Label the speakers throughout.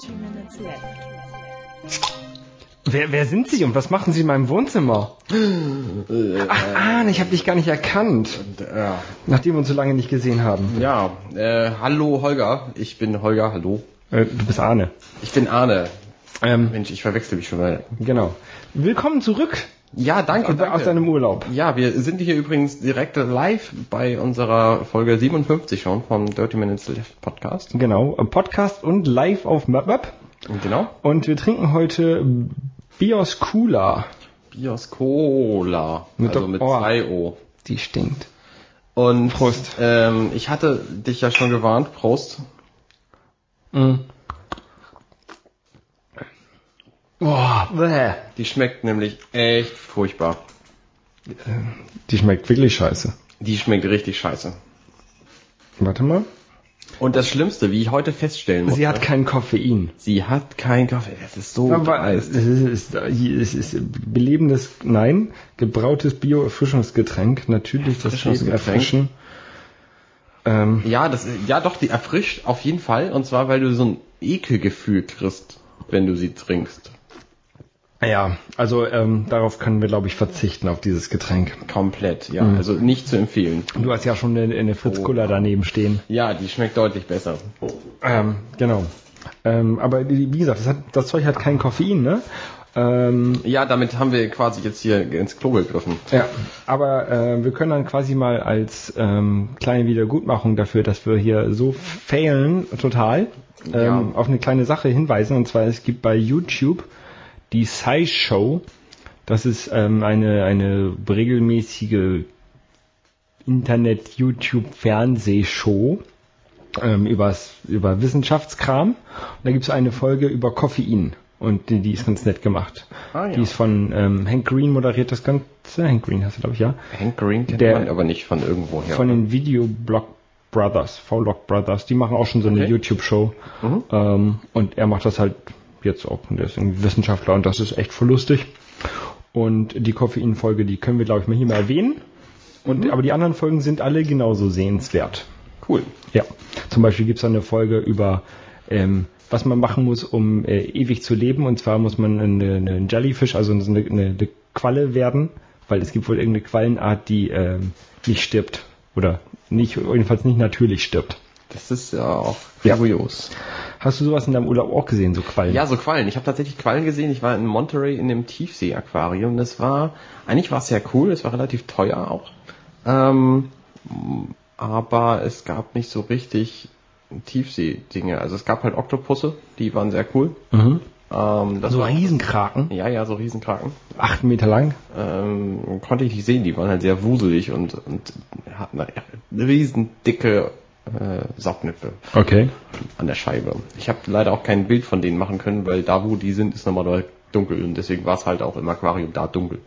Speaker 1: Dirty Minutes Left.
Speaker 2: Wer, wer sind Sie und was machen Sie in meinem Wohnzimmer? Ach, Arne, ich habe dich gar nicht erkannt,
Speaker 3: Ja,
Speaker 2: nachdem wir uns so lange nicht gesehen haben.
Speaker 3: ja äh, hallo Holger. Ich bin Holger, hallo.
Speaker 2: Äh, du bist Arne.
Speaker 3: Ich bin Arne.
Speaker 2: Ähm,
Speaker 3: Mensch, ich verwechsel mich schon mal.
Speaker 2: genau. Willkommen zurück
Speaker 3: Ja, danke,
Speaker 2: aus
Speaker 3: danke.
Speaker 2: deinem Urlaub.
Speaker 3: Ja, wir sind hier übrigens direkt live bei unserer Folge 57 schon vom Dirty Minutes Left Podcast.
Speaker 2: Genau, im Podcast und live auf MapMap.
Speaker 3: Genau.
Speaker 2: Und wir trinken heute Bios Cola.
Speaker 3: Bios Cola.
Speaker 2: Mit
Speaker 3: also mit
Speaker 2: oh.
Speaker 3: zwei O.
Speaker 2: Die stinkt.
Speaker 3: Und
Speaker 2: Prost.
Speaker 3: Ähm, ich hatte dich ja schon gewarnt, Prost.
Speaker 2: Mhm. Boah, bäh.
Speaker 3: Die schmeckt nämlich echt furchtbar.
Speaker 2: Die schmeckt wirklich scheiße.
Speaker 3: Die schmeckt richtig scheiße.
Speaker 2: Warte mal.
Speaker 3: Und das Schlimmste, wie ich heute feststellen muss,
Speaker 2: Sie hat kein Koffein.
Speaker 3: sie hat kein Kaffee. Das ist so
Speaker 2: Aber es
Speaker 3: dreist.
Speaker 2: ist, es ist belebendes, nein, gebrautes Bio-Erfrischungsgetränk. Natürlich das Leben erfrischen. Ähm,
Speaker 3: Ja, das, ja doch, die erfrischt auf jeden Fall. Und zwar, weil du so ein Ekelgefühl kriegst, wenn du sie trinkst.
Speaker 2: Ja, also ähm, darauf können wir, glaube ich, verzichten, auf dieses Getränk.
Speaker 3: Komplett, ja. Also nicht zu empfehlen.
Speaker 2: Du hast ja schon eine, eine Fritz Cola daneben stehen.
Speaker 3: Ja, die schmeckt deutlich besser.
Speaker 2: Ähm, genau. Ähm, aber wie wie gesagt, das, hat, das Zeug hat kein Koffein, ne? Ähm,
Speaker 3: Ja, damit haben wir quasi jetzt hier ins Klo gegriffen.
Speaker 2: ja, aber äh, wir können dann quasi mal als ähm, kleine Wiedergutmachung dafür, dass wir hier so failen, total, ähm,
Speaker 3: Ja.
Speaker 2: auf eine kleine Sache hinweisen. Und zwar, es gibt bei YouTube die Sci-Show. Das ist ähm, eine, eine regelmäßige Internet-YouTube-Fernsehshow ähm, übers, über Wissenschaftskram. Und da gibt es eine Folge über Koffein. Und die, die ist ganz nett gemacht.
Speaker 3: Ah, ja.
Speaker 2: Die ist von ähm, Hank Green moderiert das Ganze. Hank Green hast du, glaube ich, ja.
Speaker 3: Hank Green kennt
Speaker 2: Der-
Speaker 3: man aber nicht von irgendwo her.
Speaker 2: Von den Videoblog Brothers, V-Log Brothers. Die machen auch schon so eine
Speaker 3: Okay.
Speaker 2: YouTube-Show.
Speaker 3: Mhm.
Speaker 2: Ähm, und er macht das halt jetzt auch. Und der ist irgendwie Wissenschaftler und das ist echt voll lustig. Und die Koffein-Folge, die können wir, glaube ich, mal hier mal erwähnen. Und,
Speaker 3: Mhm.
Speaker 2: Aber die anderen Folgen sind alle genauso sehenswert.
Speaker 3: cool.
Speaker 2: Ja, zum Beispiel gibt es eine Folge über, ähm, was man machen muss, um äh, ewig zu leben. Und zwar muss man eine, eine Jellyfish, also eine, eine, eine Qualle werden, weil es gibt wohl irgendeine Quallenart, die ähm, nicht stirbt. Oder nicht, jedenfalls nicht natürlich stirbt.
Speaker 3: Das ist ja auch
Speaker 2: Ja.
Speaker 3: kurios.
Speaker 2: Hast du sowas in deinem Urlaub auch gesehen, so Quallen?
Speaker 3: Ja, so Quallen. Ich habe tatsächlich Quallen gesehen. Ich war in Monterey in dem Tiefsee-Aquarium. Das war, eigentlich war es sehr cool. Es war relativ teuer auch. Ähm, aber es gab nicht so richtig Tiefsee-Dinge. Also es gab halt Oktopusse, die waren sehr cool.
Speaker 2: Mhm.
Speaker 3: Ähm,
Speaker 2: So
Speaker 3: war,
Speaker 2: Riesenkraken,
Speaker 3: ja, ja, so Riesenkraken.
Speaker 2: acht Meter lang.
Speaker 3: Ähm, konnte ich nicht sehen, die waren halt sehr wuselig und, und hatten riesen dicke äh, Saugnäpfe
Speaker 2: Okay.
Speaker 3: an der Scheibe. Ich habe leider auch kein Bild von denen machen können, weil da, wo die sind, ist nochmal dunkel und deswegen war es halt auch im Aquarium da dunkel.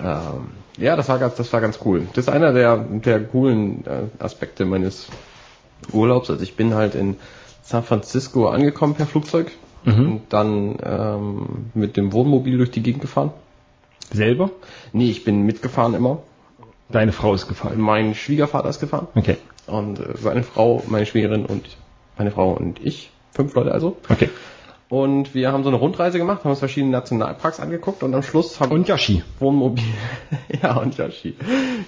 Speaker 3: Ähm, ja, das war ganz, das war ganz cool. Das ist einer der, der coolen äh, Aspekte meines Urlaubs. Also ich bin halt in San Francisco angekommen per Flugzeug und dann ähm, mit dem Wohnmobil durch die Gegend gefahren.
Speaker 2: Selber?
Speaker 3: Nee, ich bin mitgefahren immer.
Speaker 2: Deine Frau ist gefallen.
Speaker 3: Mein Schwiegervater ist gefahren
Speaker 2: Okay.
Speaker 3: Und äh, seine Frau, meine Schwiegerin und meine Frau und ich. Fünf Leute also.
Speaker 2: Okay.
Speaker 3: Und wir haben so eine Rundreise gemacht, haben uns verschiedene Nationalparks angeguckt und am Schluss haben
Speaker 2: Und Yoshi.
Speaker 3: Wohnmobil. ja, und Yoshi.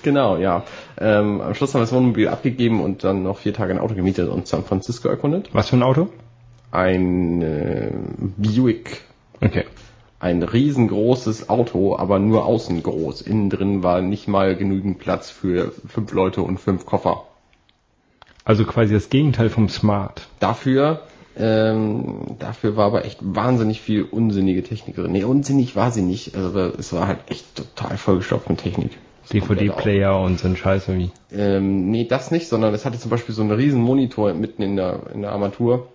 Speaker 3: Genau, ja. Ähm, am Schluss haben wir das Wohnmobil abgegeben und dann noch vier Tage ein Auto gemietet und San Francisco erkundet.
Speaker 2: Was für ein Auto?
Speaker 3: Ein äh, Buick.
Speaker 2: Okay.
Speaker 3: Ein riesengroßes Auto, aber nur außen groß. Innen drin war nicht mal genügend Platz für fünf Leute und fünf Koffer.
Speaker 2: Also quasi das Gegenteil vom Smart.
Speaker 3: Dafür, ähm, dafür war aber echt wahnsinnig viel unsinnige Technik drin. Nee, unsinnig war sie nicht. Also es war halt echt total vollgestopft mit Technik.
Speaker 2: DVD-Player und so ein Scheiß irgendwie.
Speaker 3: Ähm, nee, das nicht, sondern es hatte zum Beispiel so einen riesen Monitor mitten in der, in der Armatur,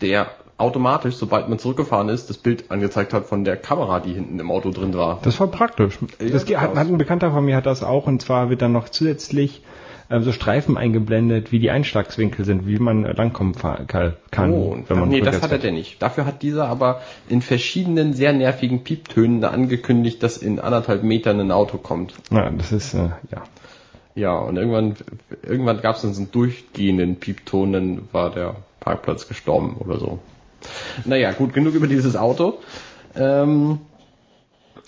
Speaker 3: der automatisch, sobald man zurückgefahren ist, das Bild angezeigt hat von der Kamera, die hinten im Auto drin war.
Speaker 2: Das war praktisch. Das
Speaker 3: Ja,
Speaker 2: hat, hat ein Bekannter von mir hat das auch und zwar wird dann noch zusätzlich ähm, so Streifen eingeblendet, wie die Einschlagswinkel sind, wie man äh, langkommen kann,
Speaker 3: Oh,
Speaker 2: wenn man
Speaker 3: nee, das hat er denn nicht. Dafür hat dieser aber in verschiedenen sehr nervigen Pieptönen angekündigt, dass in anderthalb Metern ein Auto kommt.
Speaker 2: Na, das ist äh, ja.
Speaker 3: Ja, und irgendwann, irgendwann gab es dann so einen durchgehenden Piepton, dann war der Parkplatz gestorben oder so. Naja, gut, genug über dieses Auto. Ähm,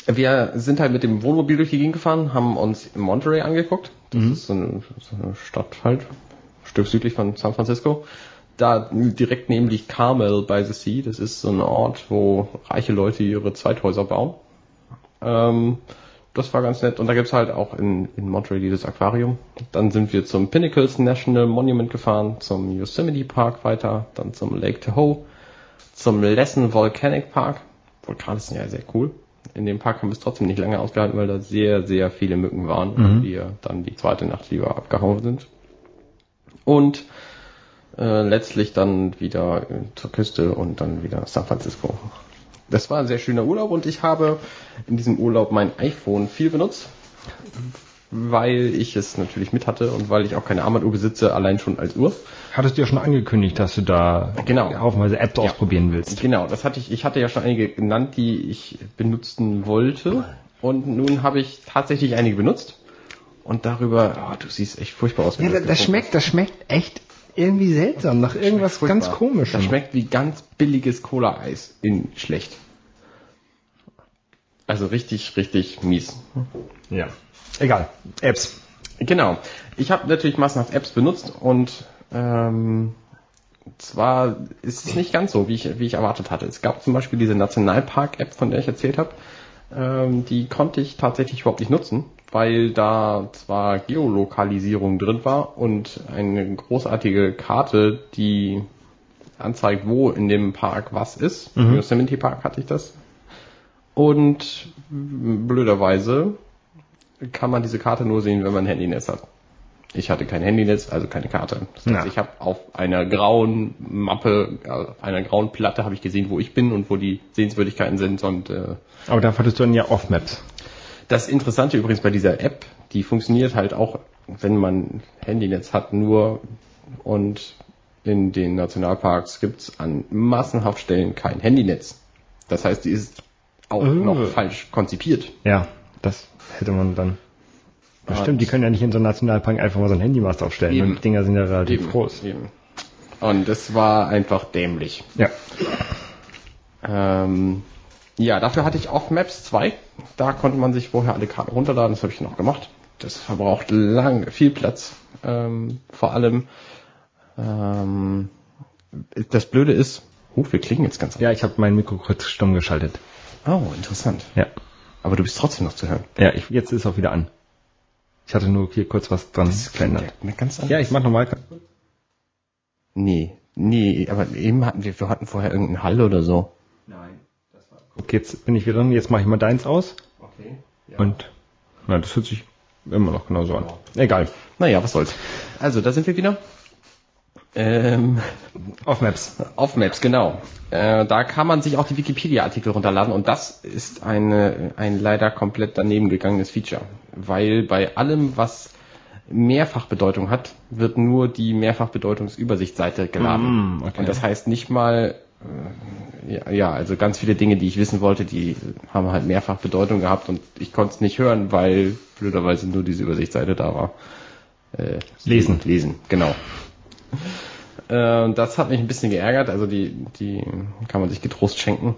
Speaker 3: wir sind halt mit dem Wohnmobil durch die Gegend gefahren, haben uns Monterey angeguckt. Das ist so eine, so eine Stadt halt, ein Stück südlich von San Francisco. Da direkt neben liegt Carmel by the Sea. Das ist so ein Ort, wo reiche Leute ihre Zweithäuser bauen. Ähm, das war ganz nett. Und da gibt's halt auch in, in Monterey dieses Aquarium. Dann sind wir zum Pinnacles National Monument gefahren, zum Yosemite Park weiter, dann zum Lake Tahoe, zum Lesson Volcanic Park. Vulkane sind ja sehr cool. In dem Park haben wir es trotzdem nicht lange ausgehalten, weil da sehr, sehr viele Mücken waren und wir dann die zweite Nacht lieber abgehauen sind. Und äh, letztlich dann wieder äh, zur Küste und dann wieder San Francisco. Das war ein sehr schöner Urlaub und ich habe in diesem Urlaub mein iPhone viel benutzt, weil ich es natürlich mit hatte und weil ich auch keine Armbanduhr besitze, allein schon als Uhr.
Speaker 2: Hattest du ja schon angekündigt, dass du da
Speaker 3: Genau.
Speaker 2: haufenweise Apps
Speaker 3: Ja.
Speaker 2: ausprobieren willst.
Speaker 3: Genau, das hatte ich, ich hatte ja schon einige genannt, die ich benutzen wollte und nun habe ich tatsächlich einige benutzt und darüber, oh, du siehst echt furchtbar aus.
Speaker 2: Ja, das, das schmeckt, das schmeckt echt irgendwie seltsam, nach irgendwas ganz komischem.
Speaker 3: Das schmeckt wie ganz billiges Cola-Eis in schlecht. Also richtig, richtig mies.
Speaker 2: Ja. Egal. Apps.
Speaker 3: Genau. Ich habe natürlich massenhaft Apps benutzt und ähm, zwar ist es nicht ganz so, wie ich, wie ich erwartet hatte. Es gab zum Beispiel diese Nationalpark-App, von der ich erzählt habe. Ähm, die konnte ich tatsächlich überhaupt nicht nutzen, weil da zwar Geolokalisierung drin war und eine großartige Karte, die anzeigt, wo in dem Park was ist. Im Yosemite Park hatte ich das. Und blöderweise kann man diese Karte nur sehen, wenn man ein Handynetz hat. Ich hatte kein Handynetz, also keine Karte. Das heißt,
Speaker 2: Ja.
Speaker 3: ich habe auf einer grauen Mappe, äh, auf einer grauen Platte habe ich gesehen, wo ich bin und wo die Sehenswürdigkeiten sind. Und äh,
Speaker 2: Aber da hattest du dann ja Off-Maps.
Speaker 3: das Interessante übrigens bei dieser App, die funktioniert halt auch, wenn man Handynetz hat, nur und in den Nationalparks gibt's an massenhaft Stellen kein Handynetz. Das heißt, die ist auch
Speaker 2: Oh.
Speaker 3: noch falsch konzipiert.
Speaker 2: Ja, das hätte man dann. Das stimmt, die können ja nicht in so einem Nationalpark einfach mal so ein Handymast aufstellen.
Speaker 3: Eben.
Speaker 2: Und die Dinger sind ja relativ
Speaker 3: Eben,
Speaker 2: groß.
Speaker 3: eben. Und das war einfach dämlich.
Speaker 2: Ja.
Speaker 3: Ähm, ja, dafür hatte ich auch Maps 2. Da konnte man sich vorher alle Karten runterladen. Das habe ich noch gemacht. Das verbraucht lang viel Platz. Ähm, vor allem ähm, das Blöde ist, huh, wir klingen jetzt ganz
Speaker 2: Ja, ich habe mein Mikro kurz stumm geschaltet.
Speaker 3: Oh, interessant.
Speaker 2: Ja.
Speaker 3: Aber du bist trotzdem noch zu hören.
Speaker 2: Ja, ich, jetzt ist auch wieder an. Ich hatte nur hier kurz was dran verändert.
Speaker 3: Ja, ganz anders.
Speaker 2: Ja, ich mach nochmal.
Speaker 3: Nee, nee, aber eben hatten wir, wir hatten vorher irgendeinen Hall oder so.
Speaker 2: Nein, das war. Okay, jetzt bin ich wieder drin. Jetzt mache ich mal deins aus.
Speaker 3: Okay. Ja.
Speaker 2: Und na, das hört sich immer noch genauso an. Egal.
Speaker 3: Naja, was soll's. Also, da sind wir wieder. Ähm,
Speaker 2: Auf Maps.
Speaker 3: auf Maps, genau. Äh, da kann man sich auch die Wikipedia-Artikel runterladen und das ist eine, ein leider komplett daneben gegangenes Feature. Weil bei allem, was Mehrfachbedeutung hat, wird nur die Mehrfachbedeutungsübersichtsseite geladen.
Speaker 2: Mm, okay.
Speaker 3: Und das heißt nicht mal, äh, ja, ja, also ganz viele Dinge, die ich wissen wollte, die haben halt mehrfach Bedeutung gehabt und ich konnte es nicht hören, weil blöderweise nur diese Übersichtsseite da war. Äh,
Speaker 2: Lesen.
Speaker 3: Lesen, genau. Äh, das hat mich ein bisschen geärgert, also die, die kann man sich getrost schenken.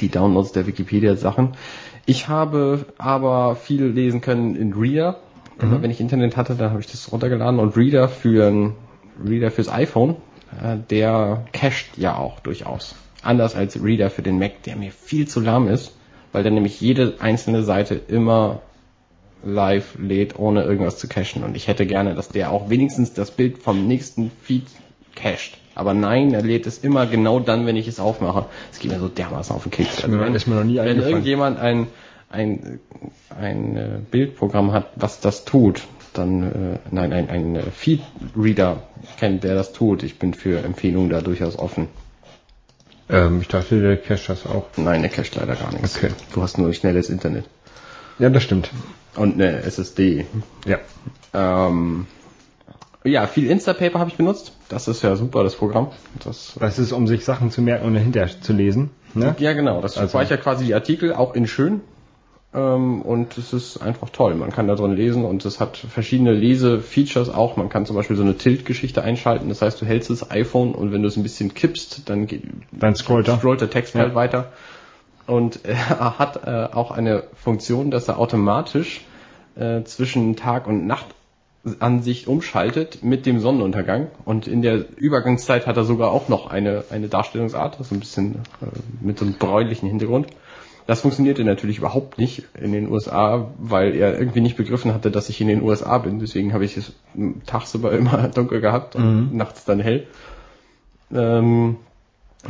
Speaker 3: Die Downloads der Wikipedia-Sachen. Ich habe aber viel lesen können in Reader. Immer wenn ich Internet hatte, dann habe ich das runtergeladen und Reader für Reader fürs iPhone, äh, der cached ja auch durchaus. Anders als Reader für den Mac, der mir viel zu lahm ist, weil der nämlich jede einzelne Seite immer live lädt, ohne irgendwas zu cachen. Und ich hätte gerne, dass der auch wenigstens das Bild vom nächsten Feed cached. Aber nein, er lädt es immer genau dann, wenn ich es aufmache. Es geht mir so dermaßen auf den Keks. Also wenn,
Speaker 2: ist mir noch nie
Speaker 3: wenn irgendjemand ein, ein, ein äh, Bildprogramm hat, was das tut, dann, äh, nein, ein, ein äh, Feed-Reader kennt, der das tut. Ich bin für Empfehlungen da durchaus offen.
Speaker 2: Ähm, ich dachte, der Cache das auch.
Speaker 3: Nein, der cached leider gar nichts.
Speaker 2: Okay.
Speaker 3: Du hast nur schnelles Internet.
Speaker 2: Ja, das stimmt.
Speaker 3: Und eine SSD.
Speaker 2: Ja.
Speaker 3: Ähm, ja, viel Instapaper habe ich benutzt. Das ist ja super, das Programm. Das,
Speaker 2: Das ist, um sich Sachen zu merken und dahinter zu lesen. Ne?
Speaker 3: ja, genau. Das
Speaker 2: Also-
Speaker 3: speichert quasi die Artikel auch in schön. Ähm, und es ist einfach toll. Man kann da drin lesen und es hat verschiedene Lesefeatures auch. Man kann zum Beispiel so eine Tilt-Geschichte einschalten. Das heißt, du hältst das iPhone und wenn du es ein bisschen kippst, dann geht,
Speaker 2: Dann scrollt er.
Speaker 3: scrollt der Text
Speaker 2: Ja.
Speaker 3: halt weiter. Und er hat äh, auch eine Funktion, dass er automatisch äh, zwischen Tag und Nachtansicht umschaltet mit dem Sonnenuntergang. Und in der Übergangszeit hat er sogar auch noch eine, eine Darstellungsart, so ein bisschen äh, mit so einem bräunlichen Hintergrund. Das funktionierte natürlich überhaupt nicht in den USA, weil er irgendwie nicht begriffen hatte, dass ich in den USA bin. Deswegen habe ich es tagsüber immer dunkel gehabt und nachts dann hell. Ähm,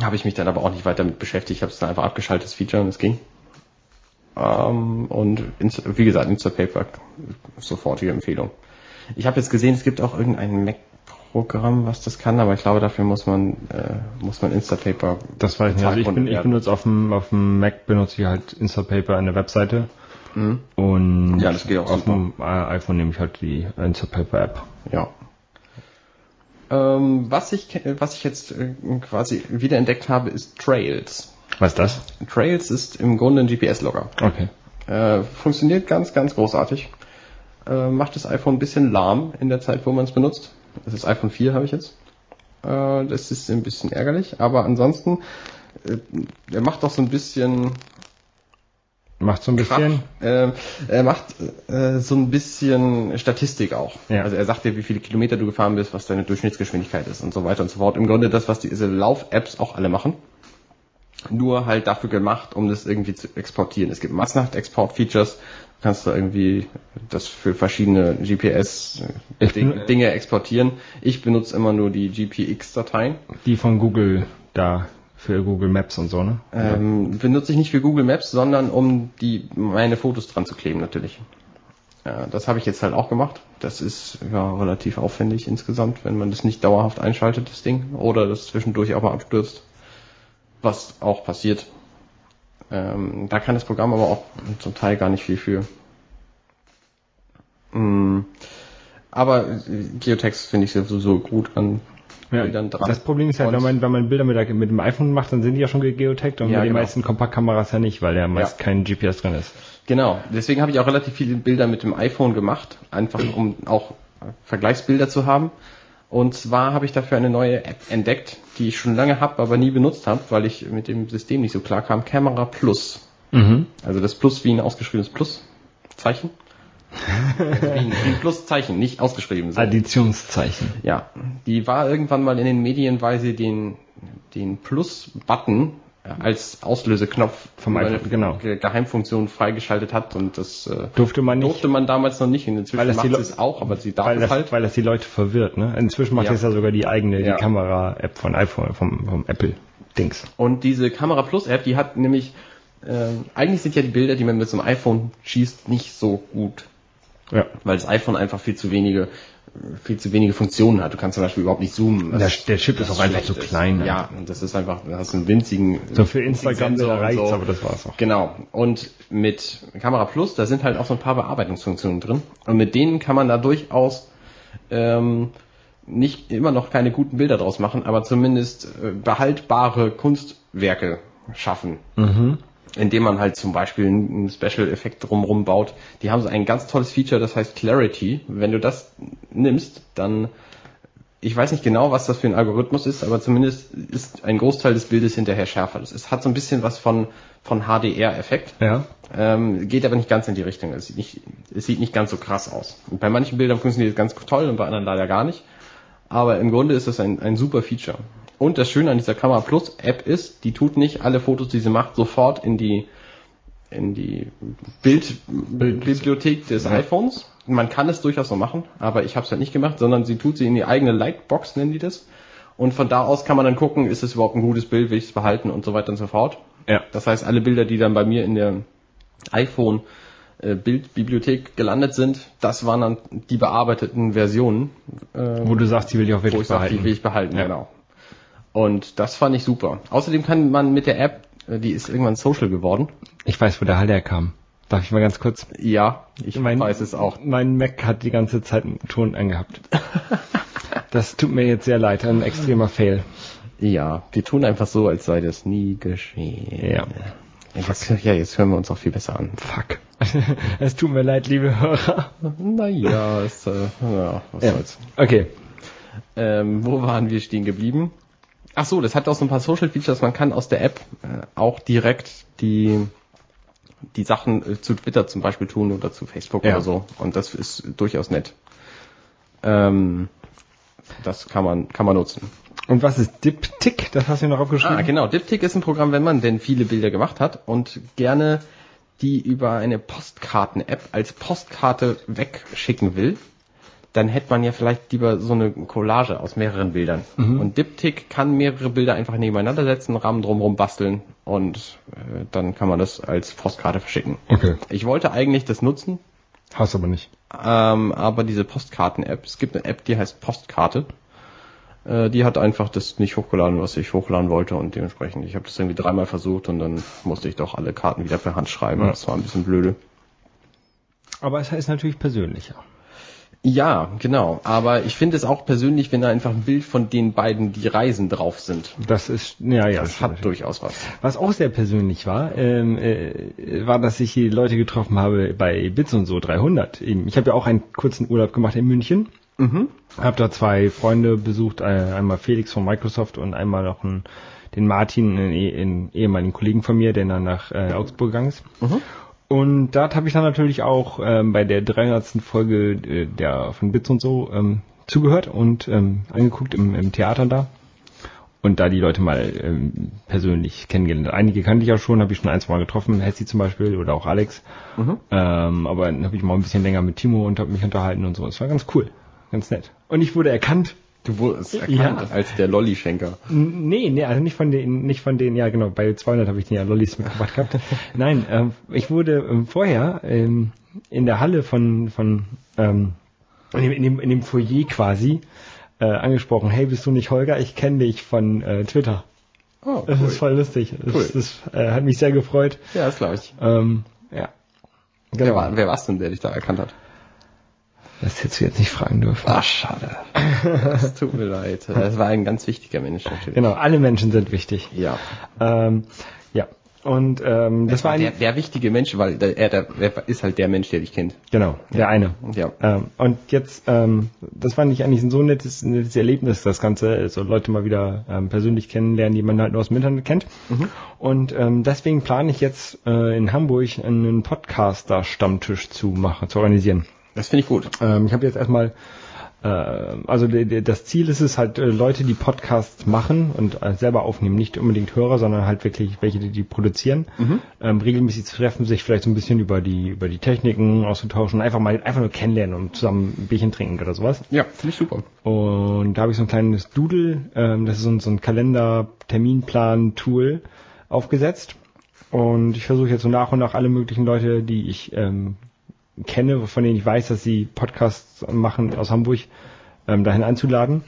Speaker 3: habe ich mich dann aber auch nicht weiter mit beschäftigt. Ich habe es dann einfach abgeschaltet, das Feature, und es ging. Ähm, und Insta wie gesagt, Instapaper, sofortige Empfehlung. Ich habe jetzt gesehen, es gibt auch irgendein Mac-Programm, was das kann, aber ich glaube, dafür muss man, äh, muss man Instapaper.
Speaker 2: Das weiß ich nicht. Also ich, bin, ich benutze auf dem, auf dem Mac benutze ich halt Instapaper eine Webseite. Und
Speaker 3: Mhm. Ja, das geht auch
Speaker 2: auf
Speaker 3: super.
Speaker 2: dem iPhone nehme ich halt die Instapaper App.
Speaker 3: Ja. Ähm, was ich, was ich jetzt äh, quasi wiederentdeckt habe, ist Trails.
Speaker 2: Was ist das?
Speaker 3: Trails ist im Grunde ein GPS-Logger.
Speaker 2: Okay.
Speaker 3: Äh, funktioniert ganz, ganz großartig. Äh, macht das iPhone ein bisschen lahm in der Zeit, wo man es benutzt. Das ist iPhone 4 habe ich jetzt. Äh, das ist ein bisschen ärgerlich, aber ansonsten, äh, er macht doch so ein bisschen
Speaker 2: Macht so ein bisschen.
Speaker 3: Krach. Äh, er macht äh, so ein bisschen Statistik auch.
Speaker 2: Ja.
Speaker 3: Also er sagt dir, wie viele Kilometer du gefahren bist, was deine Durchschnittsgeschwindigkeit ist und so weiter und so fort. Im Grunde das, was diese Lauf-Apps auch alle machen. Nur halt dafür gemacht, um das irgendwie zu exportieren. Es gibt Massenhaft-Export-Features. Du kannst da irgendwie das für verschiedene GPS-Dinge exportieren. Ich benutze immer nur die GPX-Dateien.
Speaker 2: Die von Google da für Google Maps und so, ne?
Speaker 3: Ähm, benutze ich nicht für Google Maps, sondern um die meine Fotos dran zu kleben natürlich. Ja, das habe ich jetzt halt auch gemacht. Das ist ja relativ aufwendig insgesamt, wenn man das nicht dauerhaft einschaltet, das Ding, oder das zwischendurch auch mal abstürzt. Was auch passiert. Ähm, da kann das Programm aber auch zum Teil gar nicht viel für. Mm, aber äh, Geotext finde ich sowieso gut an
Speaker 2: Ja, das Problem ist halt,
Speaker 3: Und-
Speaker 2: wenn man, wenn man Bilder mit, der, mit dem iPhone macht, dann sind die ja schon geotaggt und
Speaker 3: Ja,
Speaker 2: mit den
Speaker 3: genau.
Speaker 2: meisten Kompaktkameras ja nicht, weil ja meist
Speaker 3: Ja.
Speaker 2: kein GPS drin ist.
Speaker 3: Genau, deswegen habe ich auch relativ viele Bilder mit dem iPhone gemacht, einfach um auch Vergleichsbilder zu haben. Und zwar habe ich dafür eine neue App entdeckt, die ich schon lange habe, aber nie benutzt habe, weil ich mit dem System nicht so klar kam. Camera Plus.
Speaker 2: Mhm.
Speaker 3: Also das Plus wie ein ausgeschriebenes Plus-Zeichen. Ein Plus-Zeichen, nicht ausgeschrieben. So.
Speaker 2: Additionszeichen.
Speaker 3: Ja, die war irgendwann mal in den Medien, weil sie den, den Plus-Button äh, als Auslöseknopf eine
Speaker 2: iPhone, genau.
Speaker 3: Ge- Geheimfunktion freigeschaltet hat und das äh,
Speaker 2: Durfte man nicht,
Speaker 3: durfte man damals noch nicht. Inzwischen
Speaker 2: Weil das die
Speaker 3: macht es auch, aber sie darf
Speaker 2: weil
Speaker 3: es
Speaker 2: das,
Speaker 3: halt.
Speaker 2: weil das die Leute verwirrt, ne? Inzwischen macht
Speaker 3: Ja.
Speaker 2: das ja sogar die eigene,
Speaker 3: Ja.
Speaker 2: die Kamera-App von iPhone, vom, vom Apple-Dings.
Speaker 3: Und diese Kamera Plus App, die hat nämlich, äh, eigentlich sind ja die Bilder, die man mit so einem iPhone schießt, nicht so gut.
Speaker 2: Ja.
Speaker 3: Weil das iPhone einfach viel zu wenige, viel zu wenige Funktionen hat. Du kannst zum Beispiel überhaupt nicht zoomen.
Speaker 2: Der, der Chip ist auch einfach zu
Speaker 3: ist.
Speaker 2: klein. ne?
Speaker 3: Ja, und das ist einfach, du hast einen winzigen.
Speaker 2: So für Instagram
Speaker 3: und
Speaker 2: reicht's,
Speaker 3: so.
Speaker 2: aber das war's auch.
Speaker 3: Genau. Und mit Kamera Plus, da sind halt auch so ein paar Bearbeitungsfunktionen drin. Und mit denen kann man da durchaus ähm, nicht immer noch keine guten Bilder draus machen, aber zumindest äh, behaltbare Kunstwerke schaffen.
Speaker 2: Mhm.
Speaker 3: Indem man halt zum Beispiel einen Special-Effekt drumherum baut. Die haben so ein ganz tolles Feature, das heißt Clarity. Wenn du das nimmst, dann ich weiß nicht genau, was das für ein Algorithmus ist, aber zumindest ist ein Großteil des Bildes hinterher schärfer. Das ist, hat so ein bisschen was von, von HDR-Effekt.
Speaker 2: Ja.
Speaker 3: Ähm, geht aber nicht ganz in die Richtung. Es sieht nicht, es sieht nicht ganz so krass aus. Und bei manchen Bildern funktioniert es ganz toll und bei anderen leider gar nicht. Aber im Grunde ist es ein, ein super Feature. Und das Schöne an dieser Kamera Plus App ist, die tut nicht alle Fotos, die sie macht, sofort in die in die Bild, Bibliothek des iPhones. Man kann es durchaus so machen, aber ich habe es halt nicht gemacht, sondern sie tut sie in die eigene Lightbox, nennen die das. Und von da aus kann man dann gucken, ist es überhaupt ein gutes Bild, will ich es behalten und so weiter und so fort.
Speaker 2: Ja.
Speaker 3: Das heißt, alle Bilder, die dann bei mir in der iPhone äh, Bildbibliothek gelandet sind, das waren dann die bearbeiteten Versionen, äh,
Speaker 2: Wo du sagst, die will ich auch
Speaker 3: wo
Speaker 2: wirklich
Speaker 3: ich sage, die
Speaker 2: behalten.
Speaker 3: will ich behalten,
Speaker 2: Ja.
Speaker 3: genau. Und das fand ich super. Außerdem kann man mit der App, äh, die ist irgendwann social geworden.
Speaker 2: Ich weiß, wo der Hall herkam. Darf ich mal ganz kurz?
Speaker 3: Ja, ich
Speaker 2: mein,
Speaker 3: weiß es auch.
Speaker 2: Mein Mac hat die ganze Zeit einen Ton angehabt. das tut mir jetzt sehr leid, ein extremer Fail.
Speaker 3: Ja, die tun einfach so, als sei das nie geschehen.
Speaker 2: Ja.
Speaker 3: Jetzt, ja, jetzt hören wir uns auch viel besser an.
Speaker 2: Fuck. es tut mir leid, liebe Hörer.
Speaker 3: Naja, ist, äh, ja, was
Speaker 2: Ja.
Speaker 3: soll's.
Speaker 2: Okay.
Speaker 3: Ähm, wo waren wir stehen geblieben? Ach so, das hat auch so ein paar Social Features. Man kann aus der App äh, auch direkt die die Sachen äh, zu Twitter zum Beispiel tun oder zu Facebook
Speaker 2: Ja.
Speaker 3: oder so. Und das ist durchaus nett. Ähm, das kann man kann man nutzen.
Speaker 2: Und was ist Diptyque? Das hast du noch aufgeschrieben.
Speaker 3: Ah, genau. Diptyque ist ein Programm, wenn man denn viele Bilder gemacht hat und gerne die über eine Postkarten-App als Postkarte wegschicken will, dann hätte man ja vielleicht lieber so eine Collage aus mehreren Bildern. Und Diptyque kann mehrere Bilder einfach nebeneinander setzen, Rahmen drumherum basteln und äh, dann kann man das als Postkarte verschicken.
Speaker 2: Okay.
Speaker 3: Ich wollte eigentlich das nutzen,
Speaker 2: Hast aber nicht.
Speaker 3: ähm, aber diese Postkarten-App, es gibt eine App, die heißt Postkarte. Äh, die hat einfach das nicht hochgeladen, was ich hochladen wollte und dementsprechend, ich habe das irgendwie dreimal versucht und dann musste ich doch alle Karten wieder per Hand schreiben.
Speaker 2: Ja.
Speaker 3: Das war ein bisschen blöde.
Speaker 2: Aber es ist natürlich persönlicher.
Speaker 3: Ja, genau. Aber ich finde es auch persönlich, wenn da einfach ein Bild von den beiden, die Reisen drauf sind.
Speaker 2: Das ist, ja, ja.
Speaker 3: Das
Speaker 2: stimmt
Speaker 3: hat durchaus was.
Speaker 2: Was auch sehr persönlich war, ähm, äh, war, dass ich die Leute getroffen habe bei Bits und so 300. Eben, Ich habe ja auch einen kurzen Urlaub gemacht in München.
Speaker 3: Mhm.
Speaker 2: Habe da zwei Freunde besucht, äh, einmal Felix von Microsoft und einmal noch einen, den Martin, einen, eh- einen ehemaligen Kollegen von mir, der dann nach äh, Augsburg gegangen ist.
Speaker 3: Mhm.
Speaker 2: Und dort habe ich dann natürlich auch ähm, bei der 300. Folge äh, der von Bits und so ähm, zugehört und ähm, angeguckt im, im Theater da. Und da die Leute mal ähm, persönlich kennengelernt. Einige kannte ich ja schon, habe ich schon ein, zwei Mal getroffen, Hessi zum Beispiel oder auch Alex.
Speaker 3: Mhm.
Speaker 2: Ähm, aber dann habe ich mal ein bisschen länger mit Timo und habe mich unterhalten und so. Es war ganz cool, ganz nett. Und ich wurde erkannt.
Speaker 3: Du wurdest erkannt
Speaker 2: Ja.
Speaker 3: als der Lolli-Schenker.
Speaker 2: Nee, nee, also nicht von den, nicht von den, ja genau, bei 200 habe ich den ja Lollis mitgebracht gehabt. Nein, ähm, ich wurde ähm, vorher ähm, in der Halle von, von ähm, in, dem, in, dem, in dem Foyer quasi äh, angesprochen, hey, bist du nicht Holger? Ich kenne dich von äh, Twitter.
Speaker 3: Oh,
Speaker 2: Das ist voll lustig. Das,
Speaker 3: Cool.
Speaker 2: das äh, hat mich sehr gefreut.
Speaker 3: Ja, das glaube ich.
Speaker 2: Ähm, ja. Genau.
Speaker 3: Wer, war, wer war's denn, der dich da erkannt hat?
Speaker 2: Das hättest du jetzt nicht fragen dürfen.
Speaker 3: Ach, schade. Es tut mir leid. Das war ein ganz wichtiger Mensch natürlich.
Speaker 2: Genau, alle Menschen sind wichtig.
Speaker 3: Ja.
Speaker 2: Ähm, ja. Und ähm, das, war ein,
Speaker 3: der, der wichtige Mensch, weil der, er der, der ist halt der Mensch, der dich kennt.
Speaker 2: genau, der eine.
Speaker 3: Ja.
Speaker 2: Ähm, und jetzt, ähm, das fand ich eigentlich ein so nettes, nettes Erlebnis, das Ganze, also Leute mal wieder ähm, persönlich kennenlernen, die man halt nur aus dem Internet kennt. Und ähm, deswegen plane ich jetzt äh, in Hamburg einen Podcaster-Stammtisch zu machen, zu organisieren.
Speaker 3: Das finde ich gut.
Speaker 2: Ähm, ich habe jetzt erstmal, äh, also das Ziel ist es halt, äh, Leute, die Podcasts machen und äh, selber aufnehmen, nicht unbedingt Hörer, sondern halt wirklich welche, die die produzieren, ähm, regelmäßig zu treffen, sich vielleicht so ein bisschen über die über die Techniken auszutauschen, einfach mal einfach nur kennenlernen und zusammen ein Bierchen trinken oder sowas.
Speaker 3: Ja, finde ich super.
Speaker 2: Und da habe ich so ein kleines Doodle, ähm, das ist so ein, so ein Kalender-Terminplan-Tool aufgesetzt. Und ich versuche jetzt so nach und nach alle möglichen Leute, die ich ähm, kenne, von denen ich weiß, dass sie Podcasts machen aus Hamburg, ähm, dahin einzuladen.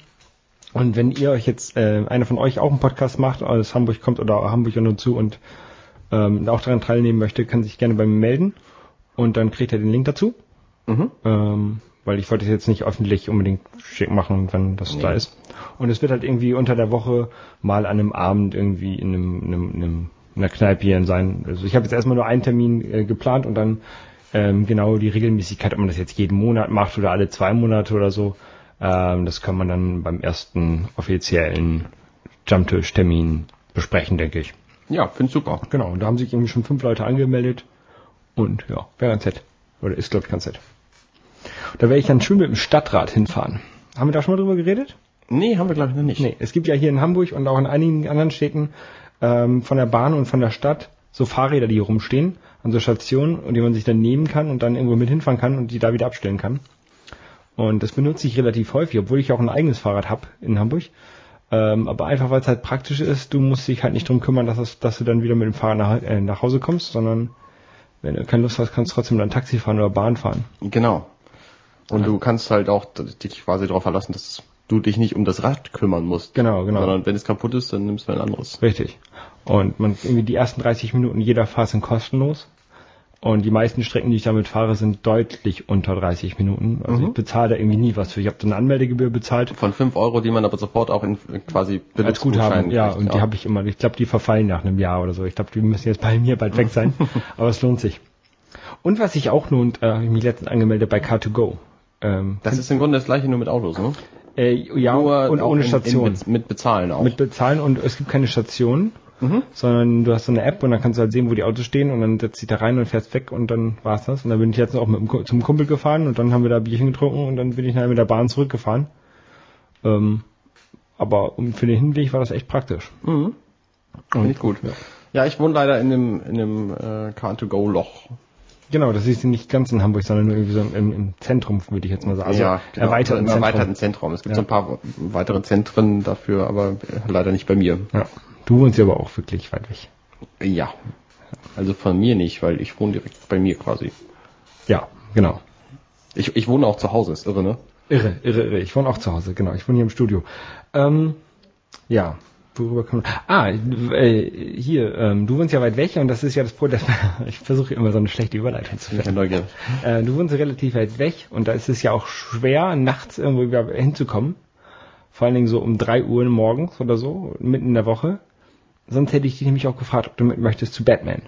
Speaker 2: Und wenn ihr euch jetzt, äh, einer von euch auch einen Podcast macht, aus Hamburg kommt oder Hamburg nur zu und ähm, auch daran teilnehmen möchte, kann sich gerne bei mir melden. Und dann kriegt er den Link dazu.
Speaker 3: Mhm.
Speaker 2: Ähm, weil ich wollte es jetzt nicht öffentlich unbedingt schick machen, wenn das
Speaker 3: Nee.
Speaker 2: da ist. Und es wird halt irgendwie unter der Woche mal an einem Abend irgendwie in einem, einem, einem in einer Kneipe hier sein. Also ich habe jetzt erstmal nur einen Termin äh, geplant und dann ähm, genau die Regelmäßigkeit, ob man das jetzt jeden Monat macht oder alle zwei Monate oder so, ähm, das kann man dann beim ersten offiziellen Jumptisch-Termin besprechen, denke ich.
Speaker 3: Ja, finde ich super.
Speaker 2: Genau, und da haben sich irgendwie schon fünf Leute angemeldet. Und ja, wäre ganz nett. Oder ist, glaube ich, ganz nett. Da werde ich dann schön mit dem Stadtrat hinfahren. Haben wir da schon mal drüber geredet?
Speaker 3: Nee, haben wir glaube ich noch nicht.
Speaker 2: Nee, es gibt ja hier in Hamburg und auch in einigen anderen Städten ähm, von der Bahn und von der Stadt so Fahrräder, die hier rumstehen, an so Stationen, und die man sich dann nehmen kann und dann irgendwo mit hinfahren kann und die da wieder abstellen kann. Und das benutze ich relativ häufig, obwohl ich auch ein eigenes Fahrrad habe in Hamburg. Ähm, aber einfach, weil es halt praktisch ist, du musst dich halt nicht drum kümmern, dass, es, dass du dann wieder mit dem Fahrrad nach, äh, nach Hause kommst, sondern wenn du keine Lust hast, kannst du trotzdem dann Taxi fahren oder Bahn fahren.
Speaker 3: Genau. Und du kannst halt auch dich quasi darauf verlassen, dass du dich nicht um das Rad kümmern musst.
Speaker 2: Genau, genau.
Speaker 3: Sondern wenn es kaputt ist, dann nimmst du ein anderes.
Speaker 2: Richtig. Und man irgendwie die ersten 30 Minuten jeder Fahrt sind kostenlos. Und die meisten Strecken, die ich damit fahre, sind deutlich unter 30 Minuten. Also
Speaker 3: Mhm.
Speaker 2: ich bezahle da irgendwie nie was für. Ich habe da eine Anmeldegebühr bezahlt
Speaker 3: Von 5 Euro, die man aber sofort auch in quasi
Speaker 2: als Guthaben. Ja,
Speaker 3: kriegt,
Speaker 2: und die habe ich immer. Ich glaube, die verfallen nach einem Jahr oder so. Ich glaube, die müssen jetzt bei mir bald weg sein. Aber es lohnt sich. Und was sich auch lohnt, äh, habe ich mich letztens angemeldet bei Car2Go. Ähm,
Speaker 3: Das ist im Grunde das gleiche nur mit Autos, ne?
Speaker 2: Äh, ja,
Speaker 3: Nur
Speaker 2: und ohne
Speaker 3: in-
Speaker 2: Station.
Speaker 3: In, mit, mit Bezahlen auch.
Speaker 2: mit bezahlen und es gibt keine Station,
Speaker 3: Mhm.
Speaker 2: sondern du hast so eine App und dann kannst du halt sehen, wo die Autos stehen und dann setzt dich da rein und fährst weg und dann war's das. Und dann bin ich jetzt auch mit dem, zum Kumpel gefahren und dann haben wir da Bierchen getrunken und dann bin ich nachher mit der Bahn zurückgefahren. Ähm, aber für den Hinweg war das echt praktisch.
Speaker 3: Mhm. Finde ich gut. Ja. ich wohne leider in einem, in einem äh, Car-to-Go-Loch.
Speaker 2: Genau, das ist nicht ganz in Hamburg, sondern nur irgendwie so im, im Zentrum, würde ich jetzt mal sagen. Also
Speaker 3: ja, genau.
Speaker 2: erweiterten
Speaker 3: Im
Speaker 2: Zentrum.
Speaker 3: erweiterten Zentrum. Es gibt
Speaker 2: Ja.
Speaker 3: so ein paar weitere Zentren dafür, aber leider nicht bei mir.
Speaker 2: Ja. Du wohnst ja aber auch wirklich weit weg.
Speaker 3: Ja. Also von mir nicht, weil ich wohne direkt bei mir quasi.
Speaker 2: Ja, genau.
Speaker 3: Ich, ich wohne auch zu Hause, ist irre, ne?
Speaker 2: Irre, irre, irre. Ich wohne auch zu Hause, genau. Ich wohne hier im Studio. Ähm, ja, worüber kann man... Ah, äh, hier, ähm, du wohnst ja weit weg und das ist ja das Problem. Ich versuche immer so eine schlechte Überleitung zu finden. Äh, du wohnst relativ weit weg und da ist es ja auch schwer, nachts irgendwo hinzukommen. Vor allen Dingen so um drei Uhr morgens oder so, mitten in der Woche. Sonst hätte ich dich nämlich auch gefragt, ob du mit möchtest zu Batman.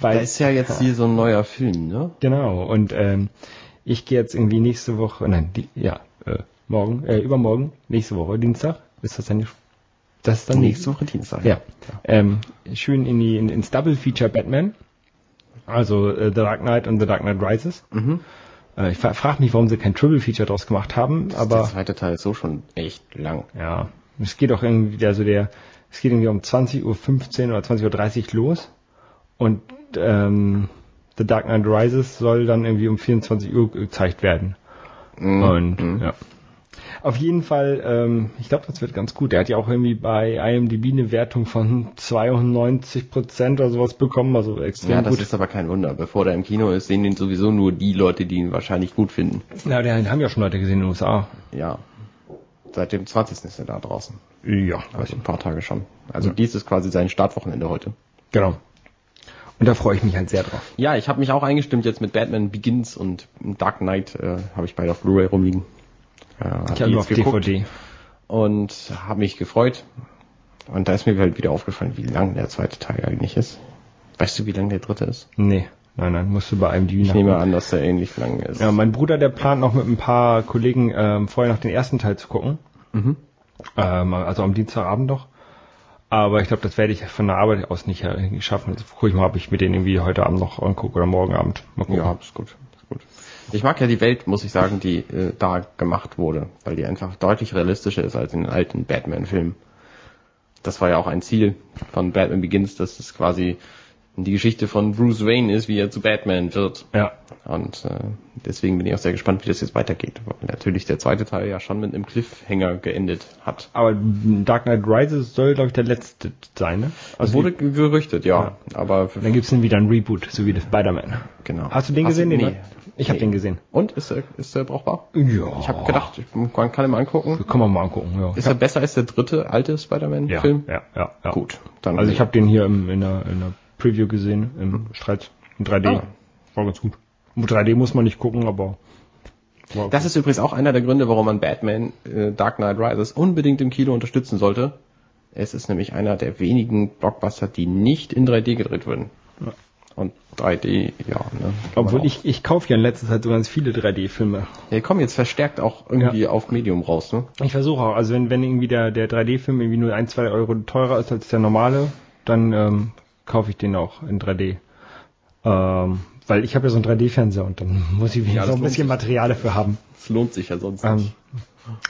Speaker 2: Weil
Speaker 3: Da ist ja jetzt hier so ein neuer Film, ne?
Speaker 2: Genau, und ähm, ich gehe jetzt irgendwie nächste Woche, nein, die, ja, äh, morgen, äh, übermorgen, nächste Woche, Dienstag, ist das dann das ist dann
Speaker 3: Nächste Woche Dienstag.
Speaker 2: Ja, ähm, schön in die, in, ins Double Feature Batman, also äh, The Dark Knight und The Dark Knight Rises.
Speaker 3: Mhm.
Speaker 2: Äh, ich frage mich, warum sie kein Triple Feature draus gemacht haben,
Speaker 3: Der
Speaker 2: aber
Speaker 3: zweite Teil ist so schon echt lang.
Speaker 2: ja, es geht auch irgendwie, also der, es geht irgendwie um 20.15 Uhr oder 20.30 Uhr los und ähm, The Dark Knight Rises soll dann irgendwie um 24 Uhr gezeigt werden.
Speaker 3: Mhm.
Speaker 2: Und ja. Auf jeden Fall, ähm, ich glaube, das wird ganz gut. Der hat ja auch irgendwie bei IMDb eine Wertung von 92 Prozent oder sowas bekommen, also extrem
Speaker 3: Ja, das
Speaker 2: gut.
Speaker 3: ist aber kein Wunder. Bevor der im Kino ist, sehen den sowieso nur die Leute, die ihn wahrscheinlich gut finden.
Speaker 2: Na, den haben ja schon Leute gesehen in den USA.
Speaker 3: Ja. Seit dem 20. ist er da draußen.
Speaker 2: Ja,
Speaker 3: Also ein paar Tage schon. Also dies ist quasi sein Startwochenende heute.
Speaker 2: genau. Und da freue ich mich halt sehr drauf.
Speaker 3: Ja, ich habe mich auch eingestimmt jetzt mit Batman Begins und Dark Knight äh, habe ich beide auf Blu-ray rumliegen. Äh, hab
Speaker 2: Ich
Speaker 3: die
Speaker 2: habe auf
Speaker 3: geguckt
Speaker 2: DVD.
Speaker 3: Und habe mich gefreut. Und da ist mir halt wieder aufgefallen, wie lang der zweite Teil eigentlich ist. Weißt du, wie lang der dritte ist?
Speaker 2: Nee, nein, nein, musst du bei IMDb
Speaker 3: Ich nehme an, dass der ähnlich lang ist.
Speaker 2: Ja, mein Bruder, der plant noch mit ein paar Kollegen ähm, vorher noch den ersten Teil zu gucken.
Speaker 3: Mhm.
Speaker 2: Ähm, also am Dienstagabend noch. Aber ich glaube, das werde ich von der Arbeit aus nicht äh, schaffen. Also gucke ich mal, ob ich mir den irgendwie heute Abend noch angucke oder morgen Abend. Mal gucken.
Speaker 3: Ja, ist gut. Ich mag ja die Welt, muss ich sagen, die äh, da gemacht wurde, weil die einfach deutlich realistischer ist als in den alten Batman-Filmen. Das war ja auch ein Ziel von Batman Begins, dass es quasi die Geschichte von Bruce Wayne ist, wie er zu Batman wird.
Speaker 2: Ja,
Speaker 3: Und äh, deswegen bin ich auch sehr gespannt, wie das jetzt weitergeht. Weil natürlich der zweite Teil ja schon mit einem Cliffhanger geendet hat.
Speaker 2: aber Dark Knight Rises soll, glaube ich, der letzte sein, ne?
Speaker 3: Also wurde gerüchtet, ja. Aber
Speaker 2: Dann gibt's dann wieder ein Reboot, so wie das Spider-Man.
Speaker 3: genau.
Speaker 2: Hast du den gesehen? Den
Speaker 3: Nee.
Speaker 2: neuen? Ich habe
Speaker 3: Nee.
Speaker 2: den gesehen.
Speaker 3: Und ist er, ist er brauchbar?
Speaker 2: Ja.
Speaker 3: Ich habe gedacht, man kann ihn mal angucken.
Speaker 2: Kann man mal angucken, ja.
Speaker 3: Ist er besser als der dritte alte Spider-Man-Film?
Speaker 2: ja, ja, ja.
Speaker 3: Gut, dann
Speaker 2: Also ich habe den hier im, in, der, in der Preview gesehen, im Streit, in 3D.
Speaker 3: Ah.
Speaker 2: War ganz gut. Mit 3D muss man nicht gucken, aber war
Speaker 3: Das ist übrigens auch einer der Gründe, warum man Batman äh, Dark Knight Rises unbedingt im Kino unterstützen sollte. Es ist nämlich einer der wenigen Blockbuster, die nicht in 3D gedreht wurden. Und 3D, ja. Ne,
Speaker 2: Obwohl ich, ich kaufe ja in letzter Zeit so ganz viele 3D-Filme.
Speaker 3: Ja, komm, jetzt verstärkt auch irgendwie auf Medium raus, ne?
Speaker 2: Ich versuche auch, also wenn, wenn irgendwie der, der 3D-Film irgendwie nur ein, zwei Euro teurer ist als der normale, dann ähm, kaufe ich den auch in 3D. Ähm, weil ich habe ja so einen 3D-Fernseher und dann muss ich
Speaker 3: Ja,
Speaker 2: wieder
Speaker 3: das
Speaker 2: so ein bisschen
Speaker 3: sich.
Speaker 2: Material dafür haben.
Speaker 3: Es lohnt sich ja sonst
Speaker 2: Ähm,
Speaker 3: nicht.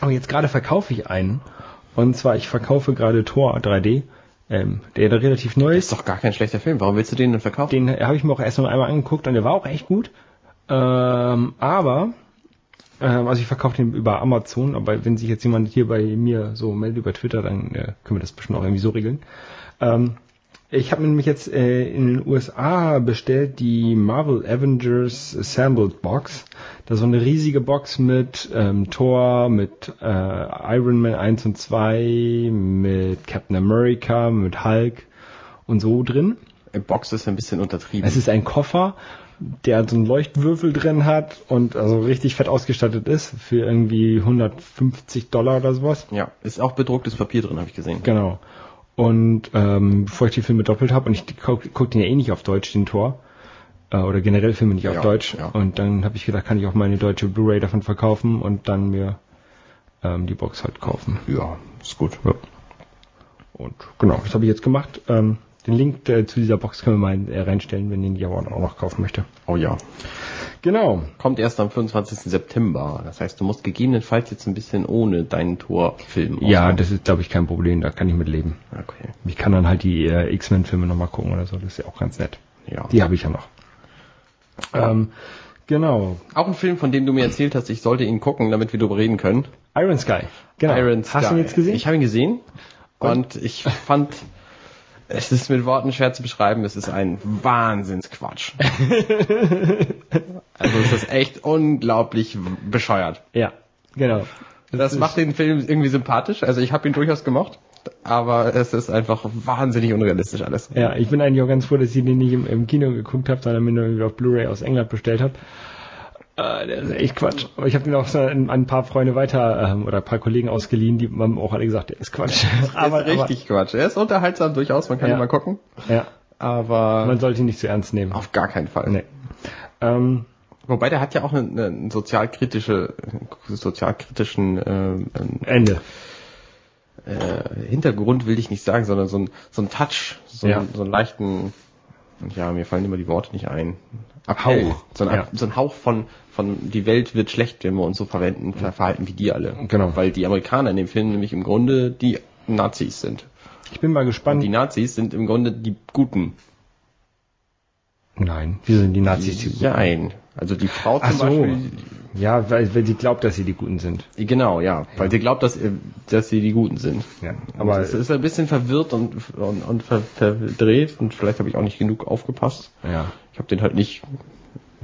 Speaker 2: aber jetzt gerade verkaufe ich einen. Und zwar, ich verkaufe gerade Tor 3D, ähm, der da relativ neu
Speaker 3: Das
Speaker 2: ist.
Speaker 3: ist doch gar kein schlechter Film. Warum willst du den denn verkaufen?
Speaker 2: Den habe ich mir auch erst noch einmal angeguckt und der war auch echt gut. Ähm, aber, ähm, also ich verkaufe den über Amazon, aber wenn sich jetzt jemand hier bei mir so meldet über Twitter, dann äh, können wir das bestimmt auch irgendwie so regeln. Ähm, ich habe mir nämlich jetzt äh, in den USA bestellt die Marvel Avengers Assembled Box. Da ist so eine riesige Box mit ähm, Thor, mit äh, Iron Man 1 und 2, mit Captain America, mit Hulk und so drin.
Speaker 3: Box ist ein bisschen untertrieben.
Speaker 2: Es ist ein Koffer, der so einen Leuchtwürfel drin hat und also richtig fett ausgestattet ist für irgendwie 150 Dollar oder sowas.
Speaker 3: ja, ist auch bedrucktes Papier drin, habe ich gesehen.
Speaker 2: Genau. Und ähm, bevor ich die Filme doppelt habe, und ich gucke guck den ja eh nicht auf Deutsch, den Tor, äh, oder generell Filme nicht auf
Speaker 3: Ja,
Speaker 2: Deutsch,
Speaker 3: ja.
Speaker 2: und dann habe ich gedacht, kann ich auch meine deutsche Blu-ray davon verkaufen und dann mir ähm, die Box halt kaufen.
Speaker 3: Ja, ist gut.
Speaker 2: Ja. Und genau, das habe ich jetzt gemacht. Ähm, den Link äh, zu dieser Box können wir mal äh, reinstellen, wenn den Jawan auch noch kaufen möchte.
Speaker 3: Oh ja.
Speaker 2: Genau.
Speaker 3: Kommt erst am 25. September. Das heißt, du musst gegebenenfalls jetzt ein bisschen ohne deinen Torfilm.
Speaker 2: Ja,
Speaker 3: auskommen.
Speaker 2: das ist, glaube ich, kein Problem, da kann ich mit leben.
Speaker 3: Okay.
Speaker 2: Ich kann dann halt die äh, X-Men-Filme nochmal gucken oder so, das ist ja auch ganz nett.
Speaker 3: Ja.
Speaker 2: Die habe ich ja noch. Ähm, genau.
Speaker 3: Auch ein Film, von dem du mir erzählt hast, ich sollte ihn gucken, damit wir darüber reden können.
Speaker 2: Iron Sky. Genau.
Speaker 3: Iron
Speaker 2: Hast du ihn
Speaker 3: Sky.
Speaker 2: jetzt gesehen?
Speaker 3: Ich habe ihn gesehen und ich fand, es ist mit Worten schwer zu beschreiben, es ist ein Wahnsinnsquatsch. also es ist echt unglaublich bescheuert.
Speaker 2: ja, genau.
Speaker 3: Das macht den Film irgendwie sympathisch, also ich habe ihn durchaus gemocht, aber es ist einfach wahnsinnig unrealistisch alles.
Speaker 2: Ja, ich bin eigentlich auch ganz froh, dass ich den nicht im, im Kino geguckt habe, sondern mir nur irgendwie auf Blu-ray aus England bestellt habe. Äh, der ist echt Quatsch. Aber ich habe den auch so an, ein paar Freunde weiter ähm, oder ein paar Kollegen ausgeliehen, die haben auch alle gesagt, der ist Quatsch.
Speaker 3: aber, ist richtig Quatsch. Er ist unterhaltsam durchaus, man kann
Speaker 2: Ja.
Speaker 3: ihn mal gucken,
Speaker 2: Aber, ja,
Speaker 3: aber
Speaker 2: man sollte ihn nicht zu ernst nehmen.
Speaker 3: auf gar keinen Fall.
Speaker 2: Nee. Ähm,
Speaker 3: Wobei der hat ja auch einen, einen sozialkritische, sozialkritischen ähm,
Speaker 2: Ende.
Speaker 3: äh, Hintergrund will ich nicht sagen, sondern so ein, so ein Touch, so,
Speaker 2: Ja.
Speaker 3: ein, so einen leichten, ja, mir fallen immer die Worte nicht ein. Appell.
Speaker 2: Hauch.
Speaker 3: So ein,
Speaker 2: Ja.
Speaker 3: so ein Hauch von, von die Welt wird schlecht, wenn wir uns so verwenden, ver verhalten wie die alle.
Speaker 2: Genau.
Speaker 3: Weil die Amerikaner in dem Film nämlich im Grunde die Nazis sind.
Speaker 2: Ich bin mal
Speaker 3: Und
Speaker 2: gespannt.
Speaker 3: die Nazis sind im Grunde die Guten.
Speaker 2: Nein, wir sind die Nazis. Die
Speaker 3: Ja, ein. Also die Frau zum
Speaker 2: Ach so.
Speaker 3: Beispiel,
Speaker 2: Ja, weil, weil sie glaubt, dass sie die Guten sind.
Speaker 3: Genau, ja, weil sie glaubt, dass, äh, dass sie die Guten sind.
Speaker 2: Ja,
Speaker 3: Aber
Speaker 2: aber
Speaker 3: es ist ein bisschen verwirrt und, und, und ver, verdreht und vielleicht habe ich auch nicht genug aufgepasst.
Speaker 2: ja,
Speaker 3: Ich habe den halt nicht